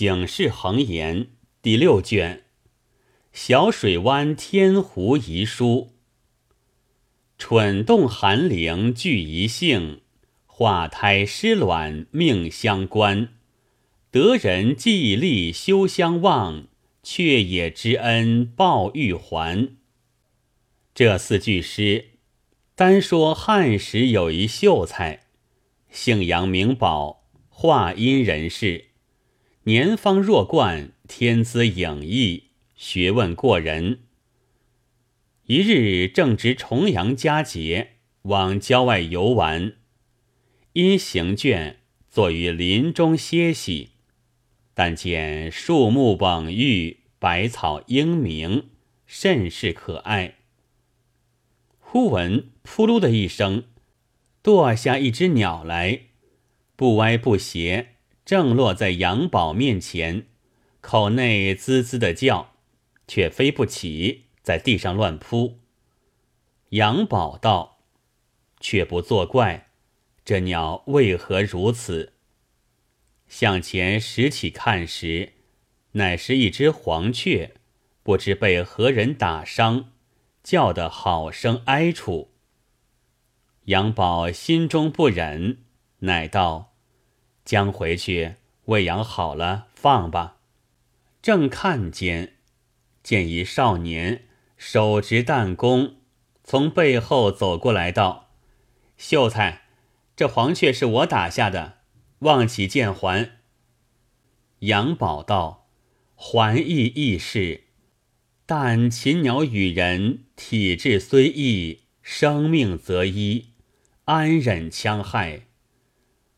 警世恒言第六卷，小水湾天湖遗书。蠢动寒灵俱一性，化胎失卵命相关。得人既力休相忘，却也知恩报欲还。这四句诗，单说汉时有一秀才，姓杨名宝，华阴人士。年方弱冠，天资颖逸，学问过人。一日正值重阳佳节，往郊外游玩，因行倦，坐于林中歇息。但见树木蓊郁，百草英明，甚是可爱。忽闻扑噜的一声，堕下一只鸟来，不歪不斜。正落在杨宝面前，口内滋滋的叫，却飞不起，在地上乱扑。杨宝道：“却不作怪，这鸟为何如此？”向前拾起看时，乃是一只黄雀，不知被何人打伤，叫得好生哀楚。杨宝心中不忍，乃道。将回去喂养好了，放吧。正看间，见一少年手执弹弓，从背后走过来，道：“秀才，这黄雀是我打下的，望起见还。”杨宝道：“还亦易事，但禽鸟与人体质虽异，生命则一，安忍戕害？”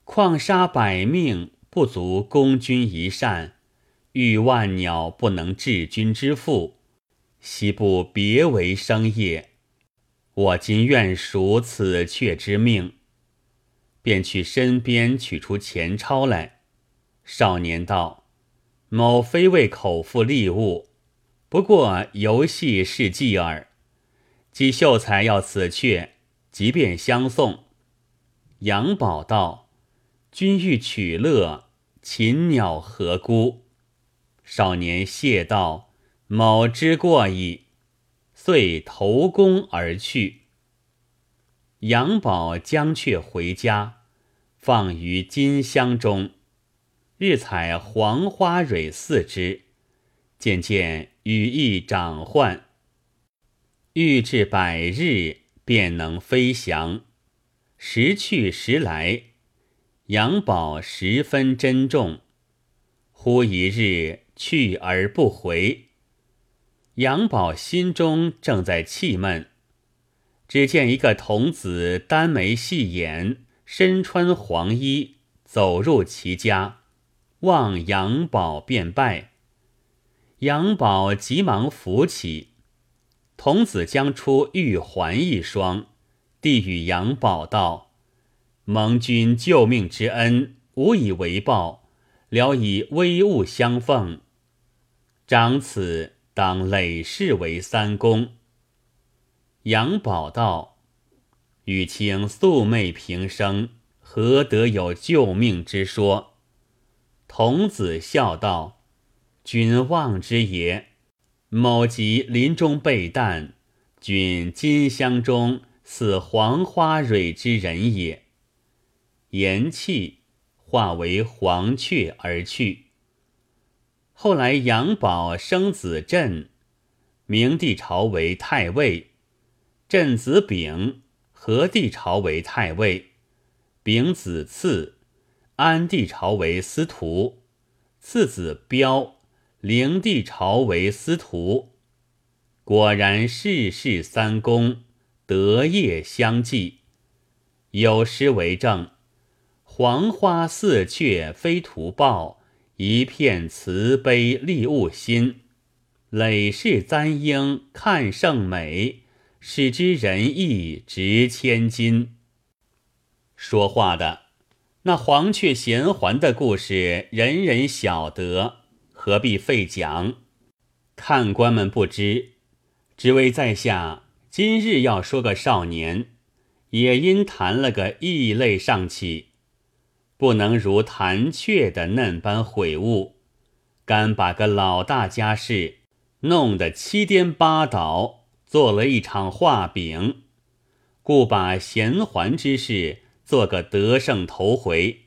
况杀百命不足攻君一善，遇万鸟不能治君之腹，岂不别为生业？我今愿赎此雀之命。便去身边取出钱钞来。少年道：“某非为口腹利物，不过游戏是计耳。季秀才要此雀，即便相送。”杨宝道。君欲取乐，禽鸟何辜？少年谢道：“某知过矣。”遂投弓而去。杨宝将却回家，放于金箱中。日采黄花蕊四枝，渐渐羽翼长焕。欲至百日，便能飞翔。时去时来。杨宝十分珍重，忽一日去而不回。杨宝心中正在气闷，只见一个童子单眉细眼，身穿黄衣，走入其家，望杨宝便拜。杨宝急忙扶起，童子将出玉环一双，递与杨宝道。蒙君救命之恩，无以为报，聊以微物相奉。长此当累世为三公。杨宝道：“与卿素昧平生，何得有救命之说？”童子笑道：“君望之也。某即林中备旦，君金箱中似黄花蕊之人也。”言气化为黄雀而去。后来杨宝生子镇，明帝朝为太尉；镇子丙，和帝朝为太尉；丙子次，安帝朝为司徒；次子彪，灵帝朝为司徒。果然世事三公，德业相继。有诗为证。黄花似雀飞图报，一片慈悲利物心。累世簪缨看胜美，使之仁义值千金。说话的那黄雀衔环的故事，人人晓得，何必费讲？看官们不知，只为在下今日要说个少年，也因谈了个异类上起。不能如弹雀的嫩般悔悟，干把个老大家事弄得七颠八倒，做了一场画饼，故把贤还之事做个得胜头回，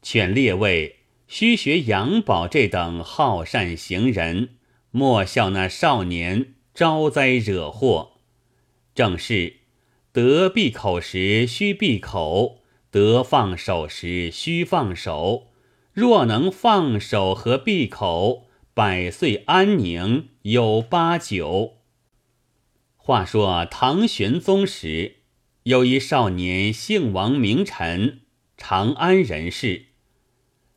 劝列位须学杨宝这等好善行人，莫笑那少年招灾惹祸。正是得闭口时须闭口，得放手时须放手。若能放手和闭口，百岁安宁有八九。话说唐玄宗时，有一少年姓王，名臣，长安人士，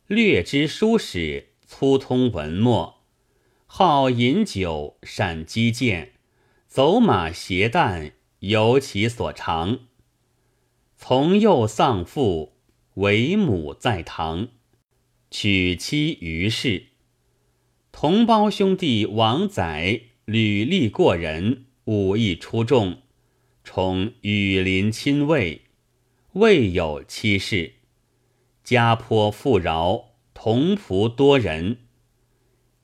略知书史，粗通文墨，好饮酒，善击剑。走马携担，尤其所长。从幼丧父，为母在堂，娶妻于氏。同胞兄弟王载履历过人，武艺出众，宠羽林亲卫，未有妻室，家颇富饶，同仆多人，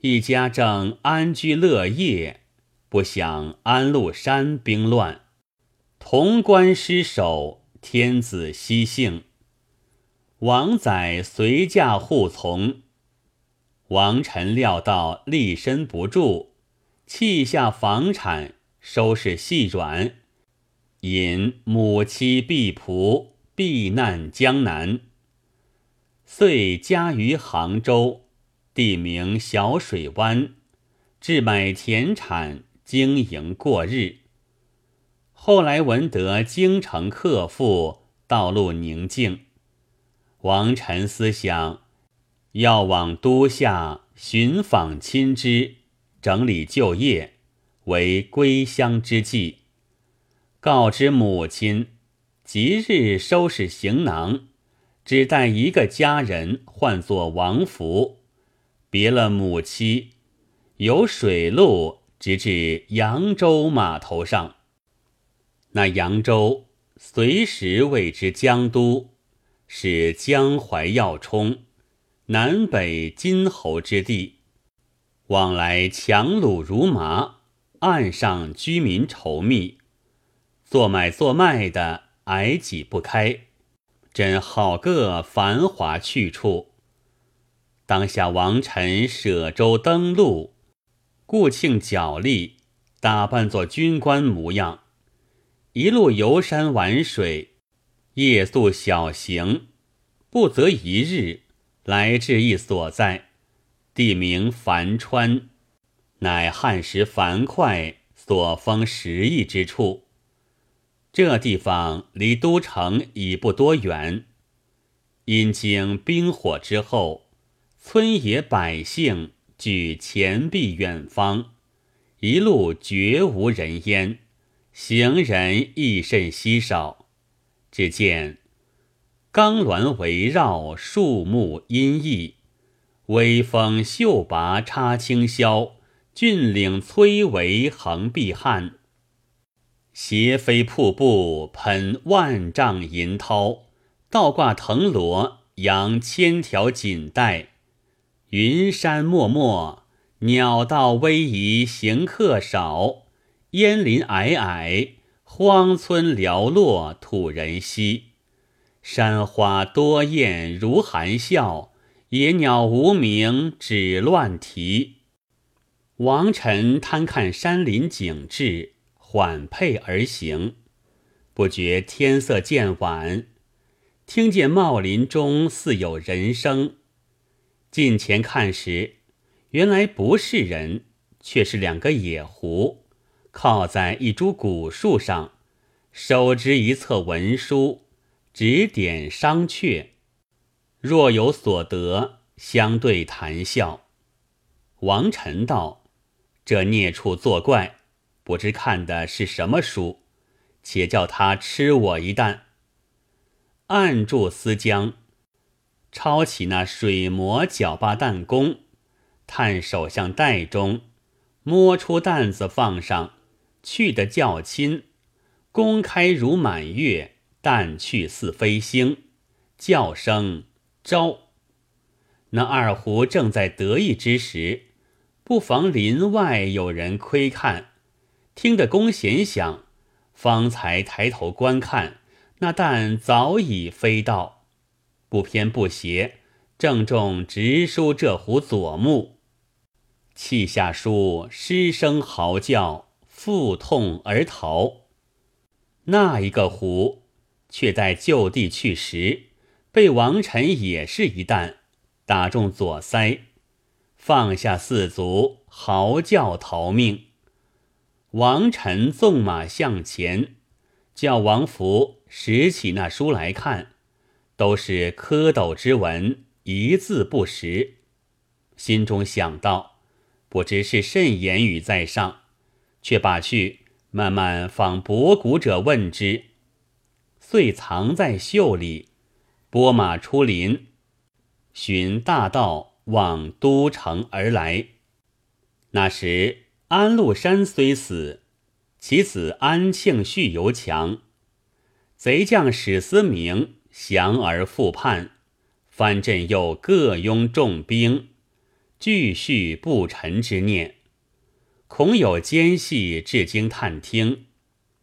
一家正安居乐业。不想安禄山兵乱，潼关失守，天子西幸。王载随驾护从。王臣料到立身不住，弃下房产，收拾细软，引母妻婢仆避难江南。遂家于杭州，地名小水湾，置买田产。经营过日。后来闻得京城客富，道路宁静，王臣思想要往都下寻访亲之，整理旧业，为归乡之计。告知母亲，即日收拾行囊，只带一个家人，唤作王福，别了母妻，由水路。直至扬州码头上，那扬州随时谓之江都，是江淮要冲，南北金侯之地，往来强虏如麻，岸上居民稠密，做买做卖的挨挤不开，真好个繁华去处。当下王臣舍舟登陆。顾庆脚力，打扮作军官模样，一路游山玩水，夜宿小行，不择一日，来至一所在，地名樊川，乃汉时樊哙所封十邑之处。这地方离都城已不多远，因经兵火之后，村野百姓。举钱币远方，一路绝无人烟，行人亦甚稀少。只见钢峦围绕，树木阴翳，微风秀拔插清霄，峻岭崔嵬横碧汉，斜飞瀑布喷万丈银涛，倒挂藤萝扬千条锦带。云山漠漠，鸟道逶迤，行客少；烟林霭霭，荒村寥落，土人稀。山花多艳如含笑，野鸟无名只乱啼。王臣贪看山林景致，缓配而行，不觉天色渐晚，听见茂林中似有人声。近前看时，原来不是人，却是两个野狐，靠在一株古树上，手执一册文书，指点商榷，若有所得，相对谈笑。王臣道：“这孽畜作怪，不知看的是什么书，且叫他吃我一担。”按住思江。抄起那水磨搅罢弹弓，探手向袋中，摸出担子放上，去的较轻，弓开如满月，弹去似飞星，叫声招。那二胡正在得意之时，不妨林外有人窥看，听得弓弦响，方才抬头观看，那蛋早已飞到，不偏不斜，正中直输这壶左目。气下书失声嚎叫，腹痛而逃。那一个胡却在就地去时，被王臣也是一弹打中左腮，放下四足，嚎叫逃命。王臣纵马向前，叫王福拾起那书来看，都是蝌蚪之文，一字不识，心中想到。不知是甚言语在上，却把去慢慢访博古者问之，遂藏在袖里，拨马出林，寻大道往都城而来。那时安禄山虽死，其子安庆绪犹强。贼将史思明降而复叛，藩镇又各拥重兵。俱续不臣之念，恐有奸细至京探听，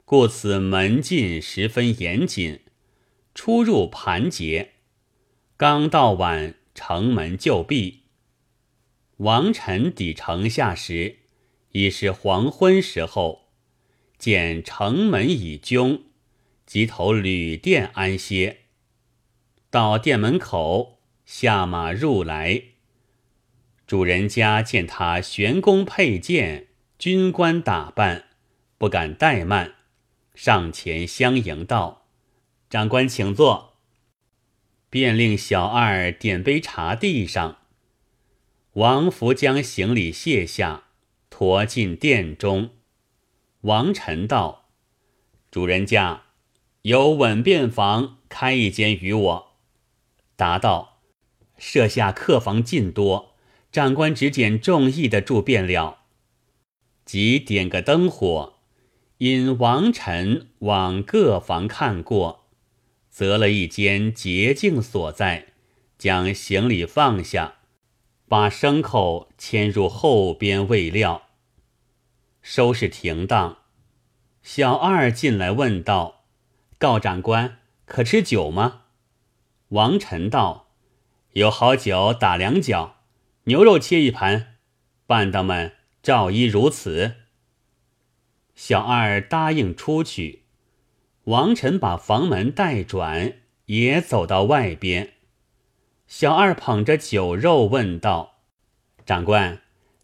故此门禁十分严谨，出入盘结。刚到晚，城门就闭。王臣抵城下时，已是黄昏时候，见城门已扃，即投旅店安歇。到店门口，下马入来。主人家见他玄弓佩剑，军官打扮，不敢怠慢，上前相迎道：“长官请坐。”便令小二点杯茶递上。王福将行李卸下，驮进殿中。王臣道：“主人家有稳便房，开一间与我。”答道：“设下客房尽多。”长官只拣中意的住便了，即点个灯火，引王臣往各房看过，择了一间洁净所在，将行李放下，把牲口牵入后边喂料，收拾停当。小二进来问道：“告长官，可吃酒吗？”王臣道：“有好酒打两角。”牛肉切一盘，伴当们照依如此。小二答应出去。王臣把房门带转，也走到外边。小二捧着酒肉问道：“长官，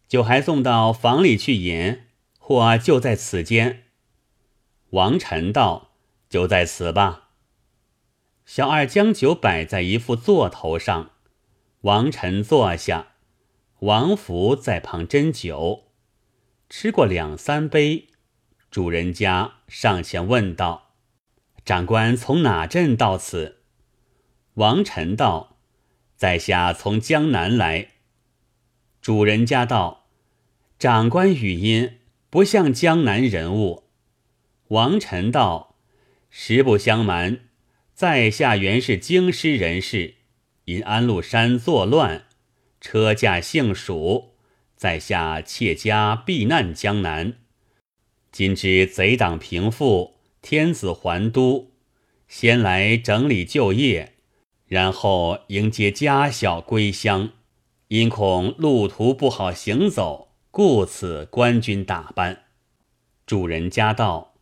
酒还送到房里去饮，或就在此间？”王臣道：“就在此吧。”小二将酒摆在一副座头上，王臣坐下。王福在旁斟酒，吃过两三杯，主人家上前问道：“长官从哪镇到此？”王臣道：“在下从江南来。”主人家道：“长官语音不像江南人物。”王臣道：“实不相瞒，在下原是京师人士，因安禄山作乱。”车驾幸蜀，在下妾家避难江南。今知贼党平复，天子还都，先来整理旧业，然后迎接家小归乡。因恐路途不好行走，故此官军打扮。主人家道：“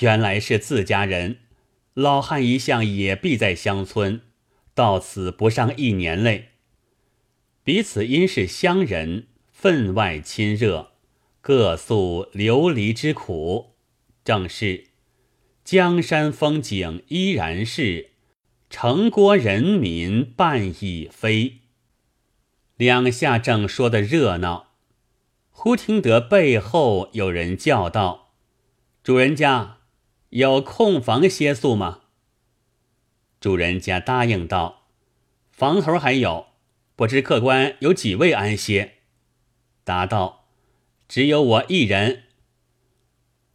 原来是自家人，老汉一向也避在乡村，到此不上一年嘞。”彼此因是乡人，分外亲热，各诉流离之苦。正是江山风景依然是，城郭人民半已非。两下正说的热闹，忽听得背后有人叫道：“主人家有空房歇宿吗？”主人家答应道：“房头还有。”不知客官有几位安歇？答道：“只有我一人。”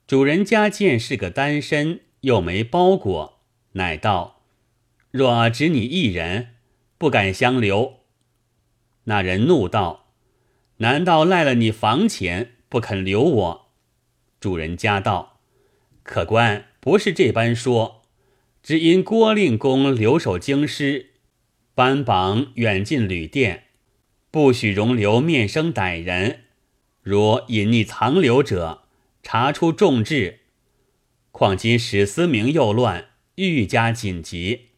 主人家见是个单身，又没包裹，乃道：“若只你一人，不敢相留。”那人怒道：“难道赖了你房钱，不肯留我？”主人家道：“客官不是这般说，只因郭令公留守京师，班榜远近旅店，不许容留面生歹人。如隐匿藏留者，查出重治。况今史思明又乱，愈加紧急。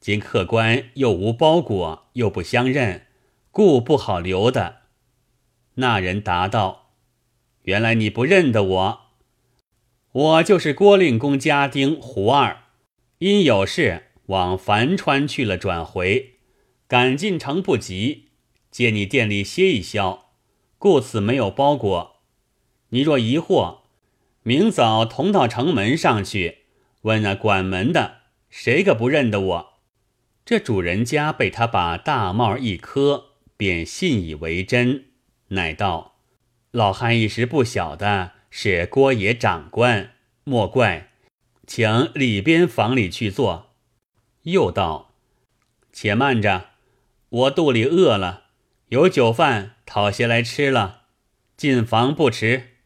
今客官又无包裹，又不相认，故不好留的。”那人答道：“原来你不认得我。”我就是郭令公家丁胡二，因有事往樊川去了，转回，赶进城不及，借你店里歇一宵，故此没有包裹。你若疑惑，明早同到城门上去问那管门的，谁个不认得我？这主人家被他把大帽一磕，便信以为真，乃道：“老汉一时不晓得。”是郭爷长官，莫怪，请里边房里去坐。又道：“且慢着，我肚里饿了，有酒饭讨些来吃了，进房不迟。”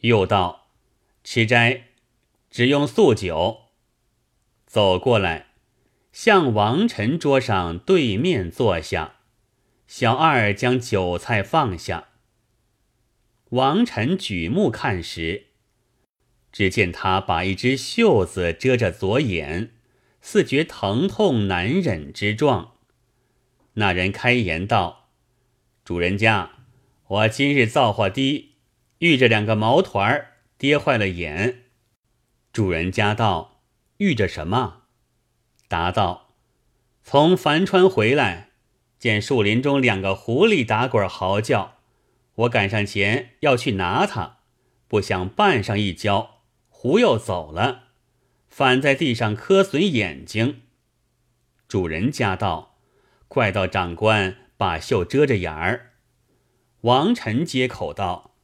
又道：“吃斋，只用素酒。”走过来，向王臣桌上对面坐下，小二将酒菜放下。王臣举目看时，只见他把一只袖子遮着左眼，似觉疼痛难忍之状。那人开言道：“主人家，我今日造化低，遇着两个毛团儿，跌坏了眼。”主人家道：“遇着什么？”答道：“从樊川回来，见树林中两个狐狸打滚嚎叫。”我赶上前要去拿它，不想绊上一跤，狐又走了，反在地上磕损眼睛。主人家道：“怪到长官把袖遮着眼儿。”王臣接口道：“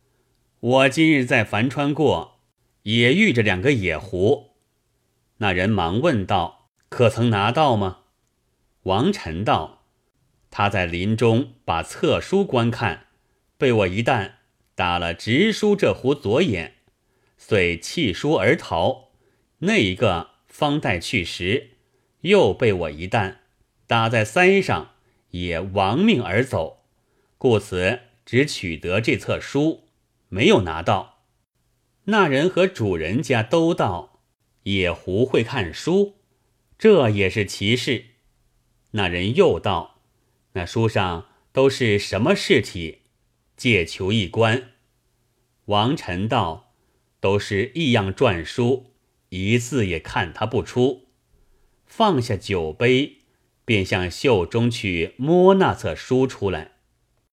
我今日在樊川过，也遇着两个野狐。”那人忙问道：“可曾拿到吗？”王臣道：“他在林中把册书观看。”被我一弹打了直输这壶左眼，遂弃书而逃。那一个方待去时，又被我一弹打在腮上，也亡命而走。故此只取得这册书，没有拿到。那人和主人家都道野狐会看书，这也是奇事。那人又道：那书上都是什么事体？借求一观，王臣道：“都是异样篆书，一字也看他不出。”放下酒杯，便向袖中去摸那册书出来。